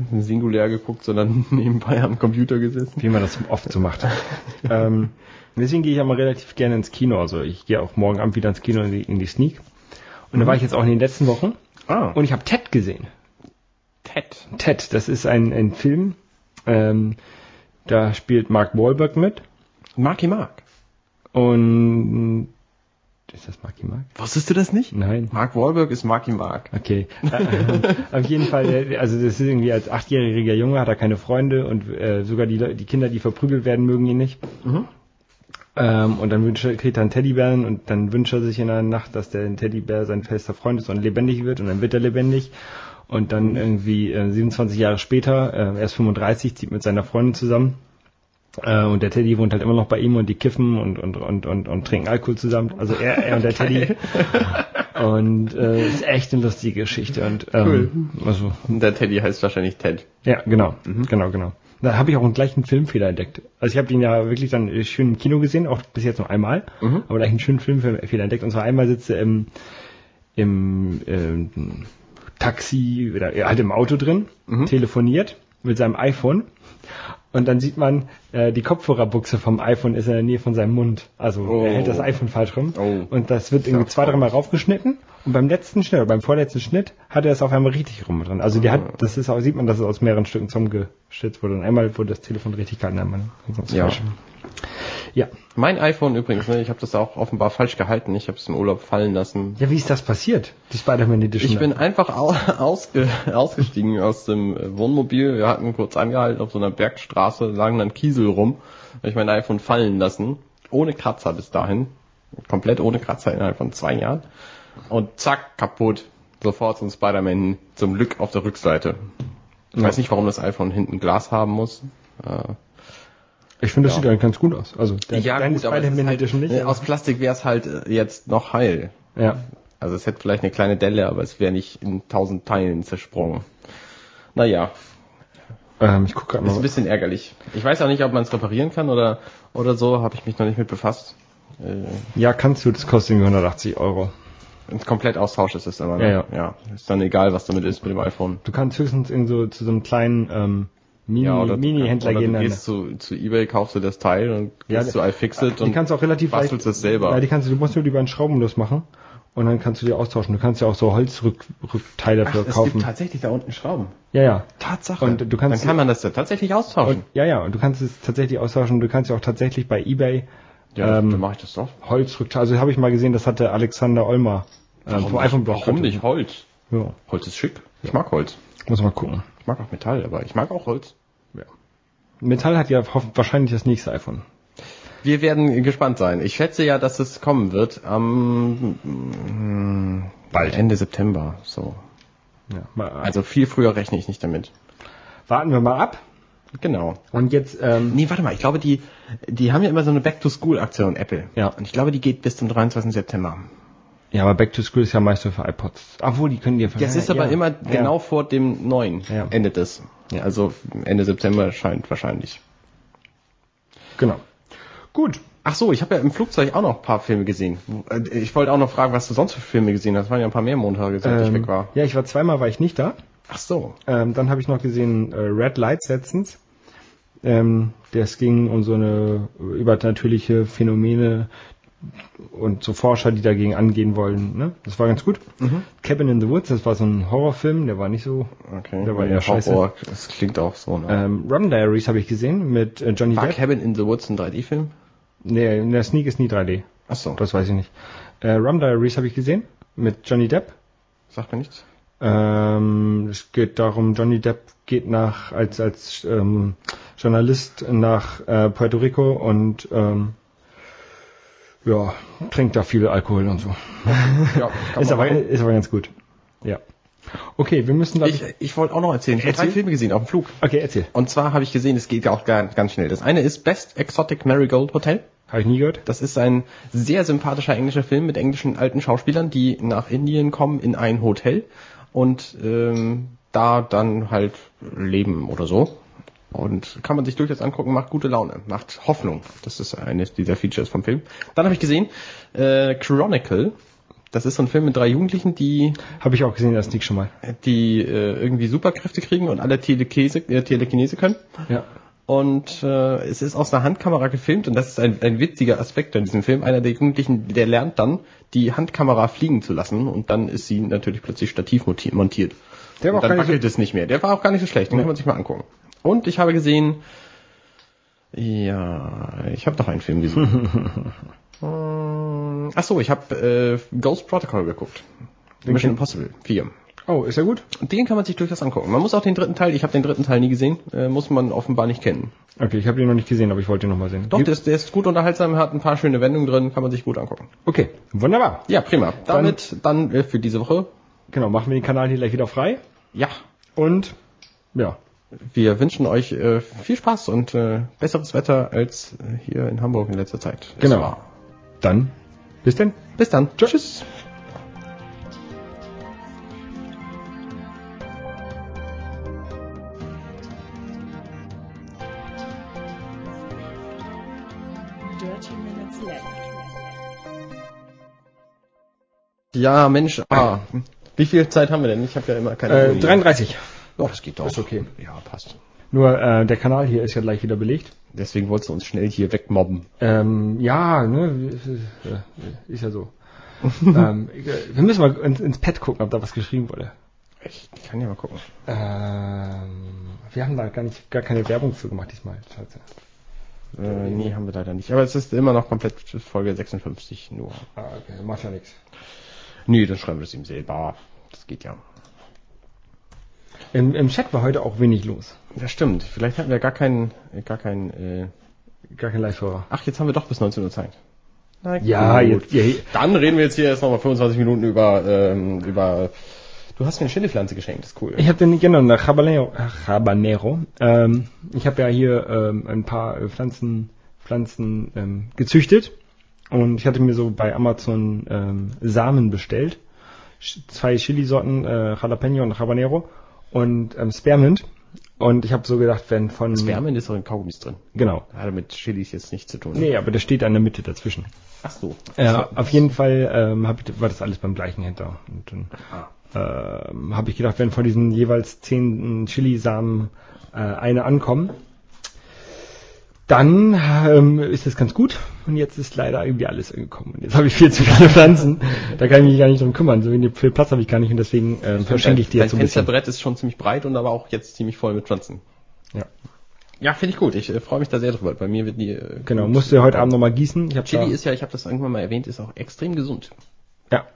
Speaker 3: singulär geguckt, sondern nebenbei am Computer gesessen.
Speaker 2: wie man das oft so macht. ähm, deswegen gehe ich aber relativ gerne ins Kino. Also ich gehe auch morgen Abend wieder ins Kino in die, in die Sneak. Und da war ich jetzt auch in den letzten Wochen.
Speaker 3: Ah,
Speaker 2: Und ich habe Ted gesehen.
Speaker 3: Ted.
Speaker 2: Ted, das ist ein, ein Film. Ähm, da spielt Mark Wahlberg mit.
Speaker 3: Marky Mark.
Speaker 2: Und ist das Marky Mark?
Speaker 3: Wusstest du das nicht?
Speaker 2: Nein.
Speaker 3: Mark Wahlberg ist Marky Mark.
Speaker 2: Okay. Äh, Auf jeden Fall, der- also das ist irgendwie als achtjähriger Junge hat er keine Freunde und äh, sogar die, die Kinder, die verprügelt werden, mögen ihn nicht. Ähm, und dann wünscht er, kriegt er einen Teddybären und dann wünscht er sich in der Nacht, dass der Teddybär sein fester Freund ist und lebendig wird und dann wird er lebendig. Und dann irgendwie äh, 27 Jahre später, äh, er ist 35, zieht mit seiner Freundin zusammen. Äh, und der Teddy wohnt halt immer noch bei ihm und die kiffen und, und, und, und, und trinken Alkohol zusammen. Also er, er und der Teddy. Und äh, ist echt eine lustige Geschichte. Und ähm, also
Speaker 3: Und der Teddy heißt wahrscheinlich Ted.
Speaker 2: ja, genau, genau, genau. Da habe ich auch einen gleichen Filmfehler entdeckt. Also ich habe ihn ja wirklich dann schön im Kino gesehen, auch bis jetzt noch einmal, aber gleich einen schönen Filmfehler entdeckt. Und zwar einmal sitzt er im, im ähm, Taxi oder halt im Auto drin, telefoniert mit seinem iPhone und dann sieht man, äh, die Kopfhörerbuchse vom iPhone ist in der Nähe von seinem Mund. Also
Speaker 3: Oh.
Speaker 2: er hält das iPhone falsch rum.
Speaker 3: Oh.
Speaker 2: Und das wird irgendwie zwei, dreimal raufgeschnitten. Und beim letzten Schnitt, oder beim vorletzten Schnitt, hat er es auf einmal richtig rum drin. Also der hat, das ist auch, sieht man, dass es aus mehreren Stücken zusammengeschnitzt wurde. Und einmal wurde das Telefon richtig gehalten,
Speaker 3: Ja.
Speaker 2: Ja.
Speaker 3: Mein iPhone übrigens, ne, ich habe das auch offenbar falsch gehalten. Ich habe es im Urlaub fallen lassen.
Speaker 2: Ja, wie ist das passiert? Die Spider-Man Edition.
Speaker 3: Ich bin einfach au ausge ausgestiegen aus dem äh, Wohnmobil. Wir hatten kurz angehalten auf so einer Bergstraße, lagen dann Kiesel rum. Hab ich mein iPhone fallen lassen. Ohne Kratzer bis dahin. Komplett ohne Kratzer innerhalb von zwei Jahren. Und zack, kaputt. Sofort zum Spider-Man zum Glück auf der Rückseite. Ich
Speaker 2: Ja.
Speaker 3: weiß nicht, warum das iPhone hinten Glas haben muss. Äh,
Speaker 2: ich finde, das
Speaker 3: Ja.
Speaker 2: sieht eigentlich ganz gut aus. Also, der, deine
Speaker 3: gut, aber halt,
Speaker 2: nicht.
Speaker 3: aus Plastik wäre es halt äh, jetzt noch heil.
Speaker 2: ja.
Speaker 3: Also es hätte vielleicht eine kleine Delle, aber es wäre nicht in tausend Teilen zersprungen. Naja,
Speaker 2: Ähm, ich gucke gerade
Speaker 3: ist ein
Speaker 2: mal.
Speaker 3: bisschen ärgerlich. Ich weiß auch nicht, ob man es reparieren kann oder, oder so, habe ich mich noch nicht mit befasst. Äh,
Speaker 2: Ja, kannst du, das kostet irgendwie 180 Euro.
Speaker 3: ein komplett Austausch ist es immer. Ne?
Speaker 2: Ja, ja.
Speaker 3: ja. Ist dann egal, was damit ist mit dem iPhone.
Speaker 2: Du kannst höchstens in so, zu so einem kleinen ähm, Mini,
Speaker 3: Ja, oder,
Speaker 2: Mini-Händler
Speaker 3: oder
Speaker 2: gehen.
Speaker 3: du
Speaker 2: dann.
Speaker 3: gehst zu, zu Ebay, kaufst du das Teil und
Speaker 2: Ja,
Speaker 3: gehst zu iFixit
Speaker 2: die
Speaker 3: und
Speaker 2: kannst du auch relativ
Speaker 3: bastelst es selber.
Speaker 2: Ja, die kannst du, du musst nur lieber einen Schrauben losmachen und dann kannst du die austauschen. Du kannst ja auch so Holzrückteile
Speaker 3: Ach,
Speaker 2: für
Speaker 3: es
Speaker 2: kaufen.
Speaker 3: gibt tatsächlich da unten Schrauben.
Speaker 2: Ja, ja.
Speaker 3: Tatsache.
Speaker 2: Und du kannst-
Speaker 3: Dann kann man das ja tatsächlich austauschen.
Speaker 2: Und, ja, ja, und du kannst es tatsächlich austauschen. Du kannst ja auch tatsächlich bei eBay
Speaker 3: ja,
Speaker 2: ähm,
Speaker 3: dann mache ich das doch.
Speaker 2: Holzrückteile. Also habe ich mal gesehen, das hatte Alexander Olmer ähm, vom iPhone Blog.
Speaker 3: warum nicht Holz?
Speaker 2: Ja,
Speaker 3: Holz ist schick. Ich mag Holz.
Speaker 2: muss mal gucken.
Speaker 3: Ich mag auch Metall, aber ich mag auch Holz.
Speaker 2: Metall hat ja wahrscheinlich das nächste iPhone.
Speaker 3: Wir werden gespannt sein. Ich schätze ja, dass es kommen wird am mm, bald Ende September. So.
Speaker 2: Ja,
Speaker 3: Also viel früher rechne ich nicht damit.
Speaker 2: warten wir mal ab.
Speaker 3: Genau.
Speaker 2: Und jetzt, ähm,
Speaker 3: Nee, warte mal, ich glaube, die, die haben ja immer so eine Back-to-School-Aktion, Apple.
Speaker 2: Ja.
Speaker 3: Und ich glaube, die geht bis zum 23. September.
Speaker 2: Ja, aber Back to School ist ja meist nur für iPods. Obwohl, die können dir
Speaker 3: Das ist aber immer genau vor dem neuen
Speaker 2: Ja.
Speaker 3: endet es.
Speaker 2: Ja.
Speaker 3: Also Ende September scheint wahrscheinlich.
Speaker 2: Genau. Gut.
Speaker 3: Ach so, ich habe ja im Flugzeug auch noch ein paar Filme gesehen. Äh, Ich wollte auch noch fragen, was du sonst für Filme gesehen hast. Es waren ja ein paar mehr Montage, seit ich
Speaker 2: Ähm,
Speaker 3: weg war.
Speaker 2: ja, ich war zweimal, war ich nicht da.
Speaker 3: Ach so.
Speaker 2: Ähm, dann habe ich noch gesehen äh, Red Lights letztens. Ähm, das ging um so eine übernatürliche Phänomene und so Forscher, die dagegen angehen wollen. Ne? Das war ganz gut. Cabin in the Woods, das war so ein Horrorfilm, der war nicht so.
Speaker 3: Okay.
Speaker 2: Der war eher scheiße.
Speaker 3: Horror. Das klingt auch so. Ne?
Speaker 2: Ähm, Rum Diaries habe ich gesehen mit äh, Johnny
Speaker 3: war
Speaker 2: Depp.
Speaker 3: Cabin in the Woods ein 3D-Film?
Speaker 2: Nee, der Sneak ist nie 3D.
Speaker 3: Ach so.
Speaker 2: Das weiß ich nicht. Äh, Rum Diaries habe ich gesehen mit Johnny Depp.
Speaker 3: Sagt mir nichts.
Speaker 2: Ähm, es geht darum, Johnny Depp geht nach als als ähm, Journalist nach äh, Puerto Rico und ähm, ja, trinkt da viel Alkohol und so.
Speaker 3: Ja,
Speaker 2: Ist aber,
Speaker 3: machen.
Speaker 2: ist aber ganz gut. Ja. Okay, wir müssen da.
Speaker 3: Ich, ich wollte auch noch erzählen. Ich habe drei
Speaker 2: Erzähl.
Speaker 3: Filme gesehen auf dem Flug.
Speaker 2: okay, erzähl.
Speaker 3: Und zwar habe ich gesehen, es geht ja auch gar- ganz schnell. Das eine ist Best Exotic Marigold Hotel.
Speaker 2: Habe ich nie gehört.
Speaker 3: Das ist ein sehr sympathischer englischer Film mit englischen alten Schauspielern, die nach Indien kommen in ein Hotel und ähm, da dann halt leben oder so. Und kann man sich durchaus angucken, macht gute Laune, macht Hoffnung. Das ist eines dieser Features vom Film. Dann habe ich gesehen, äh, Chronicle. Das ist so ein Film mit drei Jugendlichen, die
Speaker 2: Habe ich auch gesehen, das Sneak schon mal.
Speaker 3: die äh, irgendwie Superkräfte kriegen und alle Telekese, äh, Telekinese können.
Speaker 2: Ja.
Speaker 3: Und äh, es ist aus einer Handkamera gefilmt und das ist ein, ein witziger Aspekt an diesem Film. Einer der Jugendlichen, der lernt dann, die Handkamera fliegen zu lassen und dann ist sie natürlich plötzlich stativ monti- montiert.
Speaker 2: Der war
Speaker 3: und
Speaker 2: auch
Speaker 3: dann wackelt es nicht mehr. Der war auch gar nicht so schlecht, den
Speaker 2: Nee.
Speaker 3: kann man sich mal angucken. Und ich habe gesehen, ja, ich habe noch einen Film gesehen. Hm, Ach so, ich habe äh, Ghost Protocol geguckt. Mission Impossible 4.
Speaker 2: Oh, ist er gut?
Speaker 3: Den kann man sich durchaus angucken. Man muss auch den dritten Teil, ich habe den dritten Teil nie gesehen, äh, muss man offenbar nicht kennen.
Speaker 2: Okay, ich habe den noch nicht gesehen, aber ich wollte ihn noch mal sehen.
Speaker 3: Doch, der ist, der ist gut unterhaltsam, hat ein paar schöne Wendungen drin, kann man sich gut angucken.
Speaker 2: Okay, wunderbar.
Speaker 3: Ja, prima. Damit dann äh, für diese Woche.
Speaker 2: Genau, machen wir den Kanal hier gleich wieder frei.
Speaker 3: Ja,
Speaker 2: Und ja,
Speaker 3: wir wünschen euch äh, viel Spaß und äh, besseres Wetter als äh, hier in Hamburg in letzter Zeit.
Speaker 2: Genau.
Speaker 3: war.
Speaker 2: dann bis denn.
Speaker 3: Bis dann. Tschüss.
Speaker 1: Minutes Left.
Speaker 3: Ja, Mensch, ah, wie viel Zeit haben wir denn? Ich habe ja immer keine
Speaker 2: Äh,
Speaker 3: Uhr.
Speaker 2: 33.
Speaker 3: Oh, das geht doch.
Speaker 2: Ist okay.
Speaker 3: Ja, passt.
Speaker 2: Nur äh, der Kanal hier ist ja gleich wieder belegt.
Speaker 3: Deswegen wolltest du uns schnell hier wegmobben.
Speaker 2: Ähm, ja, ne, äh, ist ja so. ähm, wir müssen mal ins, ins Pad gucken, ob da was geschrieben wurde.
Speaker 3: Ich kann ja mal gucken.
Speaker 2: Ähm, wir haben da gar nicht gar keine Werbung für gemacht diesmal. Scheiße.
Speaker 3: Äh, nee, haben wir leider nicht. Aber es ist immer noch komplett Folge 56 nur.
Speaker 2: Ah, okay, macht ja nichts.
Speaker 3: Nee, dann schreiben wir es ihm selber. Das geht ja.
Speaker 2: Im, Im Chat war heute auch wenig los.
Speaker 3: Das stimmt. Vielleicht hatten wir gar keinen, äh, gar keinen, äh
Speaker 2: Gar kein Live-Hörer.
Speaker 3: Ach, jetzt haben wir doch bis 19 Uhr Zeit. Na
Speaker 2: Ja,
Speaker 3: gut.
Speaker 2: jetzt, ja,
Speaker 3: Dann reden wir jetzt hier erst nochmal 25 Minuten über, ähm, über, du hast mir eine Chili-Pflanze geschenkt, das ist cool.
Speaker 2: Ich habe den genau nach Habanero. Habanero. Ähm, ich habe ja hier ähm, ein paar äh, Pflanzen Pflanzen ähm, gezüchtet und ich hatte mir so bei Amazon ähm, Samen bestellt. Sch- Zwei Chili-Sorten, äh, Jalapeno und Habanero und ähm, Spearmint. Und ich habe so gedacht, wenn von
Speaker 3: Spermien ist doch in Kaugummis drin.
Speaker 2: genau.
Speaker 3: Hat mit Chilis jetzt nichts zu tun.
Speaker 2: Nee, aber der steht da in der Mitte dazwischen.
Speaker 3: Ach so.
Speaker 2: Äh, auf jeden Fall ähm, hab ich, war das alles beim gleichen Händler. Und dann ähm, habe ich gedacht, wenn von diesen jeweils zehn Chili-Samen äh, eine ankommen, dann ähm, ist das ganz gut und jetzt ist leider irgendwie alles angekommen. Und jetzt habe ich viel zu viele Pflanzen, da kann ich mich gar nicht drum kümmern. So viel Platz habe ich gar nicht und deswegen ähm, verschenke ich dir
Speaker 3: Dein
Speaker 2: jetzt so ein bisschen.
Speaker 3: Fensterbrett ist schon ziemlich breit und aber auch jetzt ziemlich voll mit Pflanzen.
Speaker 2: Ja.
Speaker 3: Ja, finde ich gut. Ich äh, freue mich da sehr drüber. Bei mir wird die. Äh,
Speaker 2: Genau, musst du heute Abend nochmal gießen. Ich
Speaker 3: Chili ist ja, ich habe das irgendwann mal erwähnt, ist auch extrem gesund.
Speaker 2: ja.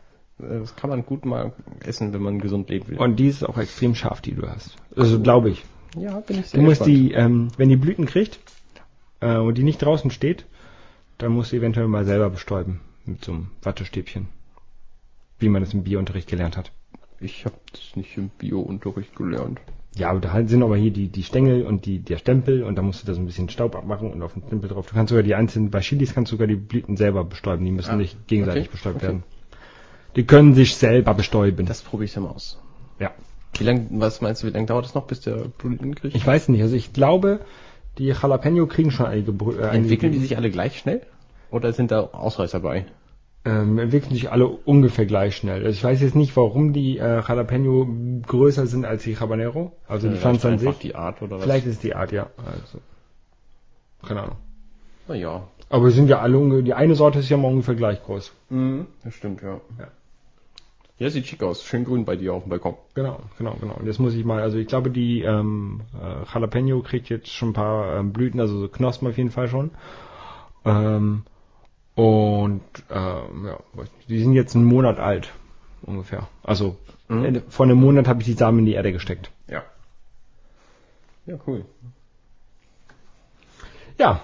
Speaker 3: Äh, Das kann man gut mal essen, wenn man gesund leben will.
Speaker 2: Und die ist auch extrem scharf, die du hast. Also glaube ich.
Speaker 3: ja, bin ich sehr
Speaker 2: Du musst
Speaker 3: gespannt.
Speaker 2: die, ähm, wenn die Blüten kriegt äh, und die nicht draußen steht, dann musst du eventuell mal selber bestäuben mit so einem Wattestäbchen. Wie man es im Biounterricht gelernt hat.
Speaker 3: Ich habe das nicht im Bio-Unterricht gelernt.
Speaker 2: Ja, aber da sind aber hier die, die Stängel und die, der Stempel und da musst du da so ein bisschen Staub abmachen und auf den Stempel drauf. Du kannst sogar die einzelnen, bei Chilis kannst du sogar die Blüten selber bestäuben. Die müssen
Speaker 3: Ah,
Speaker 2: nicht gegenseitig
Speaker 3: okay,
Speaker 2: bestäubt
Speaker 3: okay.
Speaker 2: werden. Die können sich selber bestäuben.
Speaker 3: Das probiere ich dann mal aus.
Speaker 2: ja.
Speaker 3: Wie lang, was meinst du, wie lange dauert es noch, bis der Blüten kriegt?
Speaker 2: Ich weiß nicht, also ich glaube, die Jalapeno kriegen schon einige, äh,
Speaker 3: Entwickeln die sich alle gleich schnell? Oder sind da Ausreißer bei?
Speaker 2: ähm, entwickeln sich alle ungefähr gleich schnell. Also ich weiß jetzt nicht, warum die äh, Jalapeno größer sind als die Habanero, also die Pflanze an sich.
Speaker 3: die Art oder was?
Speaker 2: Vielleicht ist die Art, ja. Also, keine Ahnung.
Speaker 3: Naja.
Speaker 2: Aber sind ja alle, unge- die eine Sorte ist ja mal ungefähr gleich groß.
Speaker 3: Mhm, das stimmt, ja.
Speaker 2: Ja.
Speaker 3: Ja, sieht schick aus. Schön grün bei dir auf dem Balkon.
Speaker 2: Genau, genau, genau. Und jetzt muss ich mal, also ich glaube, die ähm, äh, Jalapeno kriegt jetzt schon ein paar ähm, Blüten, also so Knospen auf jeden Fall schon. Ähm, und ähm, ja, weiß nicht, die sind jetzt einen Monat alt ungefähr. Also
Speaker 3: Mhm.
Speaker 2: Vor einem Monat habe ich die Samen in die Erde gesteckt.
Speaker 3: Ja. Ja, cool.
Speaker 2: Ja,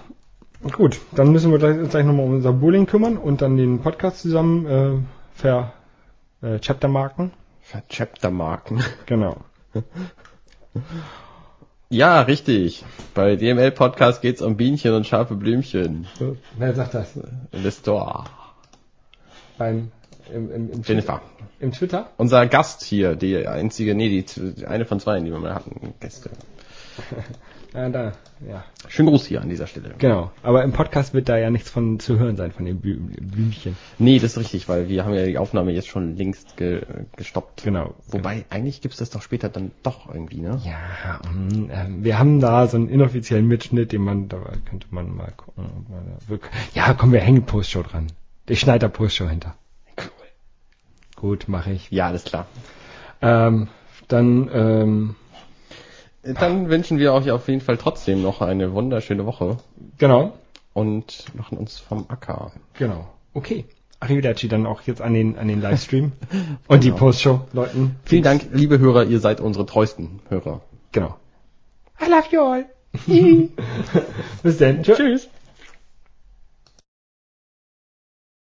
Speaker 2: gut. Dann müssen wir gleich, uns gleich nochmal um unser Bowling kümmern und dann den Podcast zusammen äh, ver äh, Chaptermarken.
Speaker 3: Chaptermarken.
Speaker 2: Genau.
Speaker 3: Ja, richtig. Bei DML Podcast geht's um Bienchen und scharfe Blümchen.
Speaker 2: Wer sagt das?
Speaker 3: In der Store.
Speaker 2: Beim im, im, im,
Speaker 3: Jennifer.
Speaker 2: im Twitter?
Speaker 3: Unser Gast hier, die einzige, nee, die eine von zwei, die wir mal hatten, Gäste.
Speaker 2: Ja, da, ja.
Speaker 3: Schönen Gruß hier an dieser Stelle.
Speaker 2: Genau. Aber im Podcast wird da ja nichts von zu hören sein, von den Blü Blümchen.
Speaker 3: Nee, das ist richtig, weil wir haben ja die Aufnahme jetzt schon längst ge gestoppt.
Speaker 2: Genau.
Speaker 3: Wobei, eigentlich gibt's das doch später dann doch irgendwie, ne?
Speaker 2: Ja, mm, ähm, wir haben da so einen inoffiziellen Mitschnitt, den man, da könnte man mal gucken. ob man da wirklich- Ja, komm, wir hängen Postshow dran. Ich schneide da Postshow hinter.
Speaker 3: Cool.
Speaker 2: Gut, mache ich.
Speaker 3: Ja, alles klar.
Speaker 2: Ähm, dann, ähm,
Speaker 3: Dann wünschen wir euch auf jeden Fall trotzdem noch eine wunderschöne Woche
Speaker 2: genau,
Speaker 3: und machen uns vom Acker.
Speaker 2: genau. Okay. Arrivederci dann auch jetzt an den, an den Livestream und die
Speaker 3: Genau.
Speaker 2: Postshow, Leuten.
Speaker 3: Vielen Dank, liebe Hörer, ihr seid unsere treuesten Hörer.
Speaker 2: Genau. I love you all. Bis dann. Tschüss.